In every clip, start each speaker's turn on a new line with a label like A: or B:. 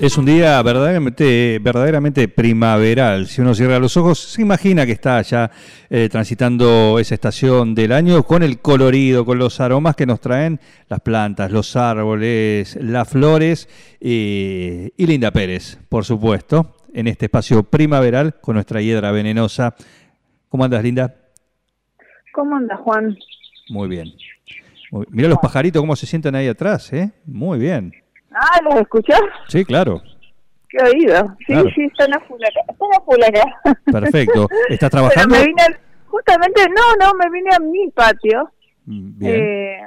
A: Es un día verdaderamente, verdaderamente primaveral. Si uno cierra los ojos, se imagina que está ya eh, transitando esa estación del año con el colorido, con los aromas que nos traen las plantas, los árboles, las flores y, y Linda Pérez, por supuesto, en este espacio primaveral con nuestra hiedra venenosa. ¿Cómo andas, Linda?
B: ¿Cómo anda, Juan?
A: Muy bien. Muy- Mira los pajaritos cómo se sientan ahí atrás, ¿eh? Muy bien.
B: Ah, ¿los escuchás?
A: Sí, claro.
B: Qué oído. Sí,
A: Claro.
B: sí, están a full acá. Están a full acá.
A: Perfecto. ¿Estás
B: Pero
A: trabajando?
B: me vine, al- justamente, no, no, me vine a mi patio
A: Mm, Bien.
B: eh,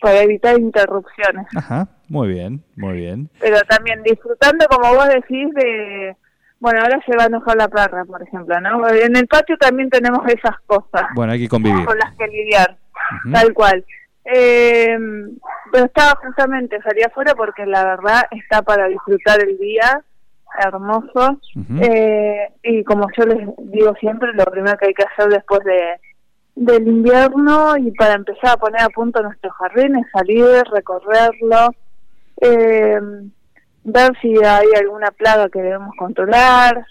B: para evitar interrupciones.
A: Ajá, muy bien, muy bien.
B: Pero también disfrutando, como vos decís, de... Bueno, ahora se va a enojar la perra, por ejemplo, ¿no? En el patio también tenemos esas cosas
A: Bueno, hay que convivir.
B: con las que lidiar, tal cual. Eh, pero estaba justamente, salí afuera porque la verdad está para disfrutar el día, hermoso. Eh, y como yo les digo siempre, lo primero que hay que hacer después de del invierno y para empezar a poner a punto nuestro jardín es salir, recorrerlo, eh, ver si hay alguna plaga que debemos controlar,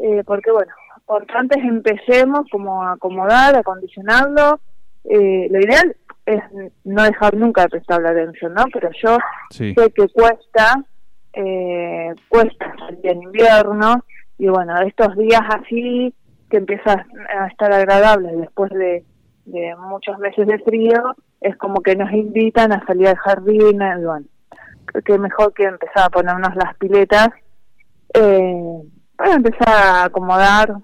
B: eh, porque bueno, por antes empecemos como a acomodar, a acondicionarlo. Eh, lo ideal es no dejar nunca de prestarle atención, ¿no? Pero yo
A: Sí.
B: sé que cuesta, eh, cuesta salir en invierno y bueno, estos días así que empieza a estar agradable después de, de muchos meses de frío, es como que nos invitan a salir al jardín, y bueno, creo que mejor que empezar a ponernos las piletas eh, para empezar a acomodar,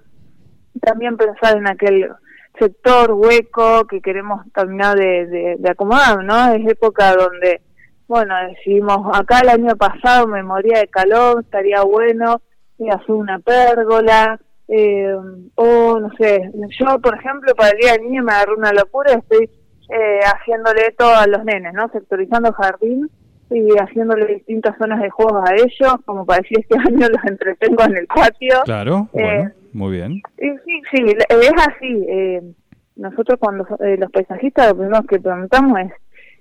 B: también pensar en aquel sector hueco que queremos terminar de, de, acomodar, ¿no? Es época donde, bueno, decidimos, acá el año pasado me moría de calor, estaría bueno eh, hacer una pérgola, eh, o no sé, yo por ejemplo para el Día del Niño me agarré una locura, estoy eh, haciéndole todo a los nenes, ¿no? Sectorizando jardín y haciéndole distintas zonas de juegos a ellos, como para decir este año los entretengo en el patio.
A: Claro,
B: Eh,
A: bueno, muy bien.
B: y sí, sí, es así. Eh, nosotros cuando eh, los paisajistas lo primero que preguntamos es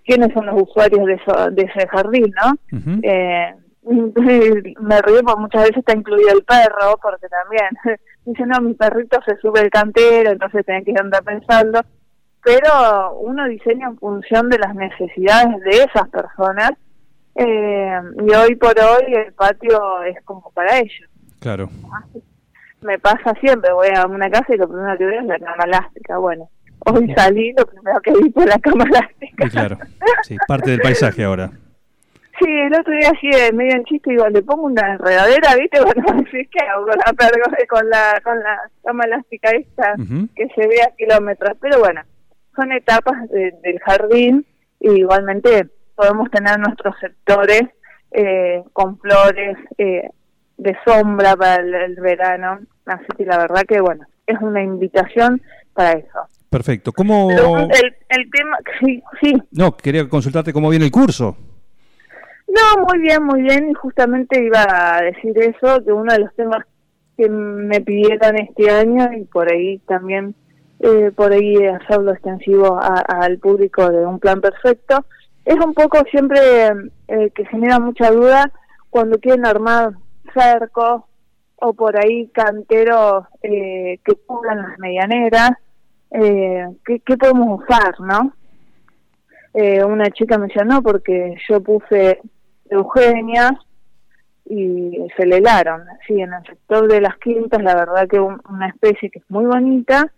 B: quiénes son los usuarios de, eso, de ese jardín, ¿no? Eh, me río porque muchas veces está incluido el perro, porque también dice, no, mi perrito se sube el cantero, entonces tenés que andar pensando. Pero uno diseña en función de las necesidades de esas personas eh, y hoy por hoy el patio es como para ellos.
A: Claro.
B: Me pasa siempre, voy a una casa y lo primero que veo es la cama elástica. Bueno, hoy salí, lo primero que vi fue la cama elástica.
A: Y claro, sí, parte del paisaje ahora.
B: Sí, el otro día así medio en chiste, digo, le pongo una enredadera, ¿viste? Bueno, decís que hago con la, con la, con la cama elástica esta que se ve a kilómetros. Pero bueno, son etapas de- del jardín y igualmente podemos tener nuestros sectores eh, con flores eh, de sombra para el, el verano. Así que la verdad que, bueno, es una invitación para eso.
A: Perfecto. ¿Cómo...?
B: Pero el, el tema, sí, sí,
A: No, quería consultarte cómo viene el curso.
B: No, muy bien, muy bien. Y justamente iba a decir eso, que uno de los temas que me pidieron este año y por ahí también, eh, por ahí hacerlo extensivo a- al público de un plan perfecto, es un poco siempre eh, que genera mucha duda cuando quieren armar cercos o por ahí canteros eh, que cubran las medianeras, eh, ¿qué, ¿qué podemos usar, no? eh, una chica me no, porque yo puse Eugenia y se le helaron. Sí, en el sector de las quintas, la verdad que un- una especie que es muy bonita,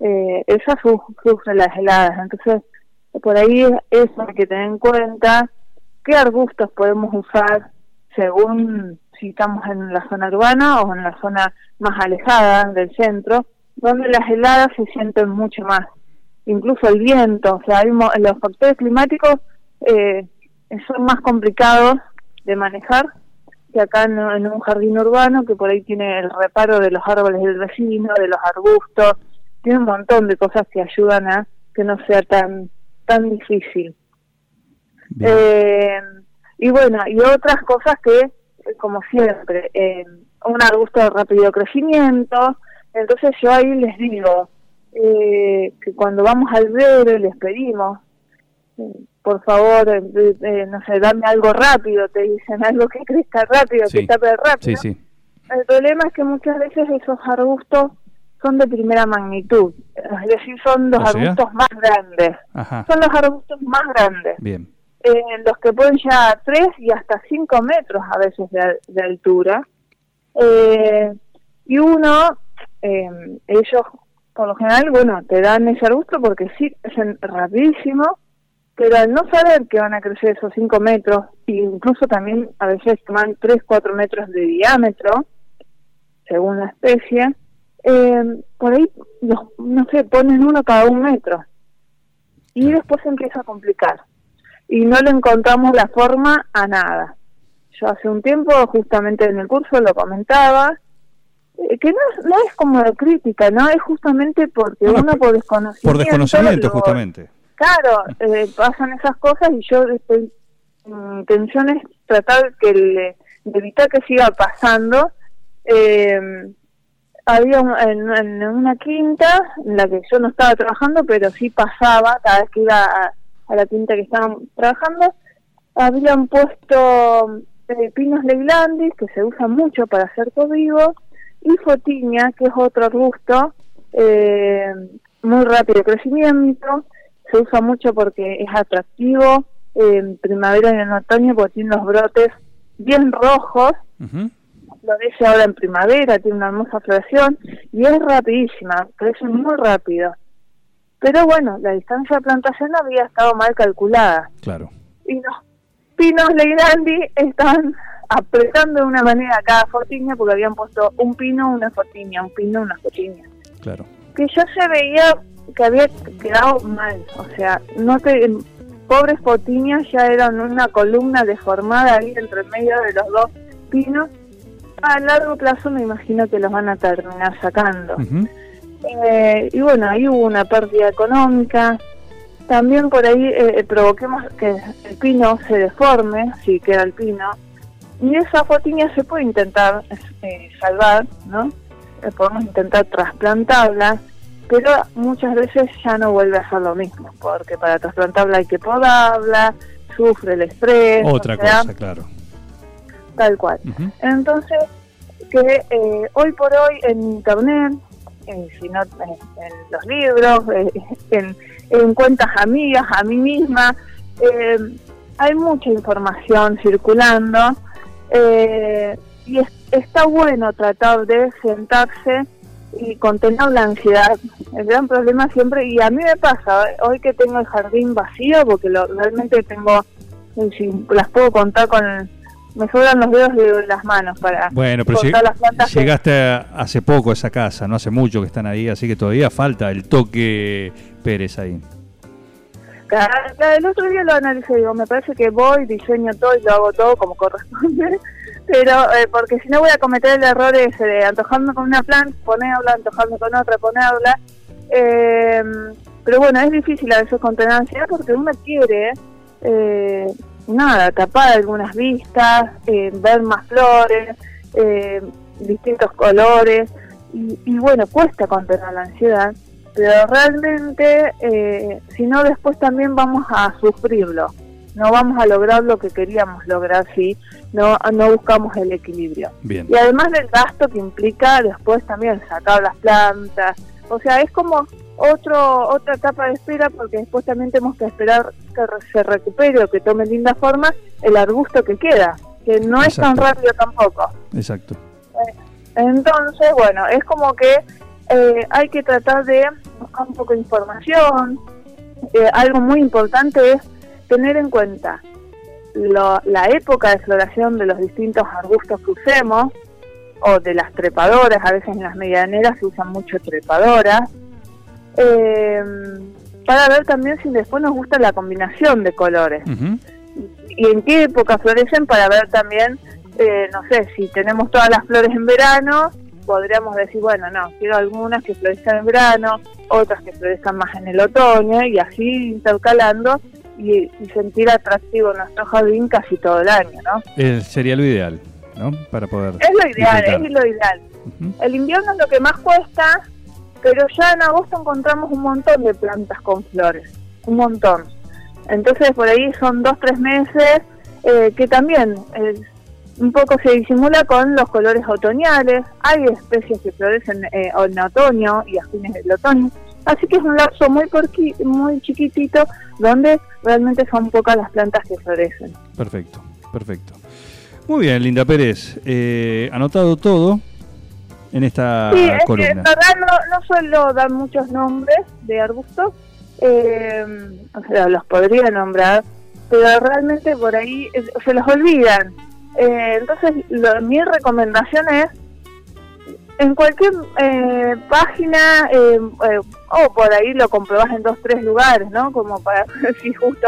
B: eh, esa su- sufre las heladas. Entonces, por ahí eso hay que tener en cuenta qué arbustos podemos usar según si estamos en la zona urbana o en la zona más alejada del centro, donde las heladas se sienten mucho más. Incluso el viento, o sea, los factores climáticos eh, son más complicados de manejar que acá en, en un jardín urbano que por ahí tiene el reparo de los árboles del vecino, de los arbustos, tiene un montón de cosas que ayudan a que no sea tan tan difícil. Eh, y bueno, y otras cosas que, como siempre, eh, un arbusto de rápido crecimiento. Entonces yo ahí les digo eh, que cuando vamos al verde les pedimos, eh, por favor, eh, eh, no sé, dame algo rápido, te dicen algo que crezca rápido,
A: Sí.
B: que tape
A: Sí,
B: rápido.
A: sí.
B: El problema es que muchas veces esos arbustos son de primera magnitud, es decir, son los
A: O sea.
B: arbustos más grandes.
A: Ajá.
B: Son los arbustos más grandes,
A: Bien.
B: eh, los que pueden llegar a 3 y hasta 5 metros a veces de, de altura. Eh, y uno, eh, ellos por lo general, bueno, te dan ese arbusto porque sí crecen rapidísimo, pero al no saber que van a crecer esos 5 metros, e incluso también a veces toman 3, 4 metros de diámetro, según la especie, eh, por ahí, los, no sé, ponen uno cada un metro. Y después se empieza a complicar. Y no le encontramos la forma a nada. Yo hace un tiempo, justamente en el curso, lo comentaba, eh, que no, es- no es como de crítica, ¿no? Es justamente porque
A: No, no,
B: uno por desconocimiento...
A: Por desconocimiento,
B: lo-
A: justamente.
B: Claro, eh, pasan esas cosas y yo estoy, mi intención es tratar que le- de evitar que siga pasando. Eh, había un- en, una quinta en la que yo no estaba trabajando, pero sí pasaba cada vez que iba a, a la quinta que estaban trabajando, habían puesto eh, pinos leiblandis, que se usan mucho para hacer vivo, y fotiña, que es otro arbusto, eh, muy rápido crecimiento, se usa mucho porque es atractivo en primavera y en otoño porque tiene los brotes bien rojos. Florece ahora en primavera, tiene una hermosa floración y es rapidísima, crece muy rápido. Pero bueno, la distancia de plantación había estado mal calculada
A: Claro.
B: y los pinos Legrandi están apretando de una manera cada fortiña porque habían puesto un pino, una fortiña, un pino, una fortiña.
A: Claro.
B: Que ya se veía que había quedado mal, o sea, no te pobres fortiñas ya eran una columna deformada ahí entre medio de los dos pinos. A largo plazo me imagino que los van a terminar sacando. Eh, y bueno, ahí hubo una pérdida económica. También por ahí eh, provoquemos que el pino se deforme, si queda el pino. Y esa fotiña se puede intentar eh, salvar, ¿no? Eh, podemos intentar trasplantarla, pero muchas veces ya no vuelve a ser lo mismo, porque para trasplantarla hay que podarla, sufre el estrés.
A: Otra
B: o sea,
A: cosa, claro.
B: Tal cual. Entonces, que eh, hoy por hoy en internet, en, si no, en, los libros, eh, en, en cuentas amigas, a mí misma, eh, hay mucha información circulando eh, y es- está bueno tratar de sentarse y contener la ansiedad. El gran problema siempre, y a mí me pasa, eh, hoy que tengo el jardín vacío, porque lo, realmente tengo, eh, si las puedo contar con, me sobran los dedos de las manos para
A: Bueno, pero lleg-
B: las plantas
A: llegaste a- hace poco a esa casa, no hace mucho que están ahí, así que todavía falta el toque Pérez ahí.
B: Cada- el otro día lo analicé, digo, me parece que voy, diseño todo y lo hago todo como corresponde, pero eh, porque si no voy a cometer el error ese de antojarme con una planta, ponerla, antojarme con otra, ponerla. Eh, pero bueno, es difícil a veces contener ansiedad porque uno quiere, eh, nada, tapar algunas vistas, eh, ver más flores, eh, distintos colores, y, y bueno, cuesta contener la ansiedad pero realmente eh, si no después también vamos a sufrirlo no vamos a lograr lo que queríamos lograr si no no buscamos el equilibrio
A: Bien.
B: y además del gasto que implica después también sacar las plantas o sea es como otro otra etapa de espera porque después también tenemos que esperar que se recupere o que tome linda forma el arbusto que queda que no es tan rápido tampoco
A: Exacto.
B: entonces, bueno, es como que eh, hay que tratar de buscar un poco de información. Eh, algo muy importante es tener en cuenta lo- la época de floración de los distintos arbustos que usemos o de las trepadoras. A veces en las medianeras se usan mucho trepadoras. Eh, para ver también si después nos gusta la combinación de colores y en qué época florecen para ver también, eh, no sé, si tenemos todas las flores en verano, podríamos decir, bueno, no, quiero algunas que florezcan en verano, otras que florezcan más en el otoño y así intercalando y, y sentir atractivo nuestro jardín casi todo el año, ¿no?
A: Eh, sería lo ideal, ¿no? Para poder.
B: Es lo ideal,
A: disfrutar.
B: es lo ideal. El invierno es lo que más cuesta, pero ya en agosto encontramos un montón de plantas con flores, un montón. Entonces por ahí son dos, tres meses eh, que también eh, un poco se disimula con los colores otoñales. Hay especies que florecen eh, en otoño y a fines del otoño. Así que es un lapso muy, porqui- muy chiquitito donde realmente son pocas las plantas que florecen.
A: Perfecto, perfecto. Muy bien, Linda Pérez. eh, anotado todo en esta
B: Sí, es que en verdad no, no suelo dar muchos nombres de arbustos, eh, o sea, los podría nombrar, pero realmente por ahí eh, se los olvidan. Eh, entonces, lo- mi recomendación es, en cualquier eh, página, eh, eh, o por ahí lo comprobás en dos, tres lugares, ¿no? Como para si justo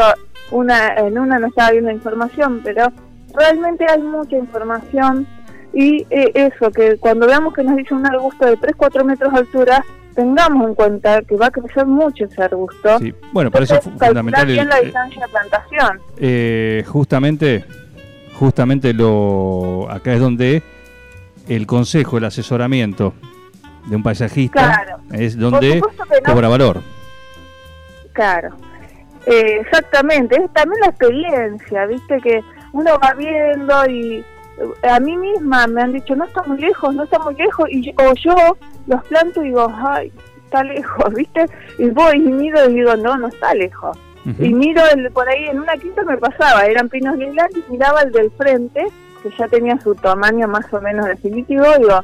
B: una en una no estaba viendo información, pero realmente hay mucha información y eh, eso, que cuando veamos que nos dice un arbusto de 3-4 metros de altura, tengamos en cuenta que va a crecer mucho ese arbusto.
A: Sí, bueno, por eso es fundamental
B: bien
A: el-
B: la
A: eh,
B: distancia de plantación.
A: eh, justamente, justamente lo acá es donde el consejo, el asesoramiento de un paisajista
B: Claro.
A: es donde
B: no.
A: cobra valor.
B: Claro. Eh, exactamente, es también la experiencia, viste que uno va viendo y a mí misma me han dicho, no está muy lejos, no está muy lejos, y yo- o yo los planto y digo, ay, está lejos, viste, y voy y miro y digo, no, no está lejos. Y miro el, por ahí en una quinta me pasaba, eran pinos lilas y miraba el del frente, que ya tenía su tamaño más o menos definitivo, y digo,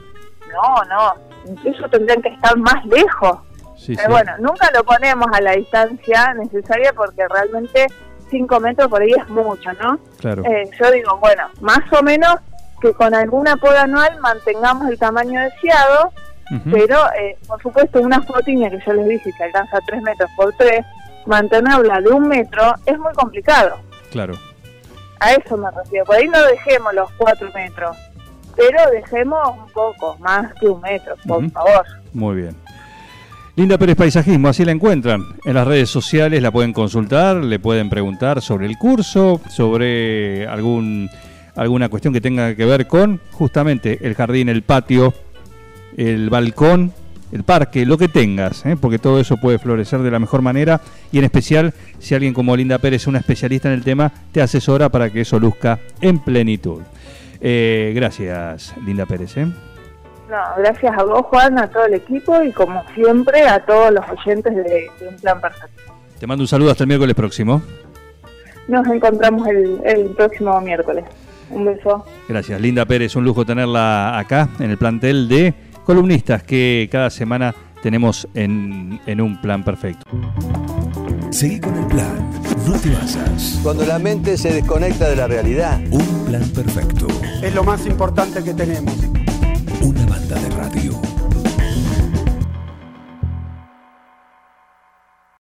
B: no, no, incluso tendrían que estar más lejos.
A: Sí,
B: Pero
A: sí.
B: bueno, nunca lo ponemos a la distancia necesaria porque realmente 5 metros por ahí es mucho, ¿no?
A: claro.
B: Eh, yo digo, bueno, más o menos que con alguna poda anual mantengamos el tamaño deseado, pero eh, por supuesto una fotiña que yo les dije que alcanza 3 metros por 3, mantenerla de un metro es muy complicado.
A: Claro.
B: A eso me refiero. Por ahí no dejemos los 4 metros, pero dejemos un poco, más que un metro, por favor.
A: Muy bien. Linda Pérez Paisajismo, así la encuentran. En las redes sociales la pueden consultar, le pueden preguntar sobre el curso, sobre algún alguna cuestión que tenga que ver con justamente el jardín, el patio, el balcón, el parque, lo que tengas, ¿eh? porque todo eso puede florecer de la mejor manera y en especial si alguien como Linda Pérez, una especialista en el tema, te asesora para que eso luzca en plenitud. Eh, gracias, Linda Pérez. ¿eh?
B: No, gracias a vos, Juan, a todo el equipo y como siempre a todos los oyentes de, de Un Plan Perfecto.
A: Te mando un saludo hasta el miércoles próximo.
B: Nos encontramos el, el próximo miércoles. Un beso.
A: Gracias, Linda Pérez, un lujo tenerla acá en el plantel de columnistas que cada semana tenemos en, en un plan perfecto.
C: Seguí con el plan. No te vayas.
D: Cuando la mente se desconecta de la realidad,
C: Un plan perfecto.
E: es lo más importante que tenemos.
C: Una banda de radio.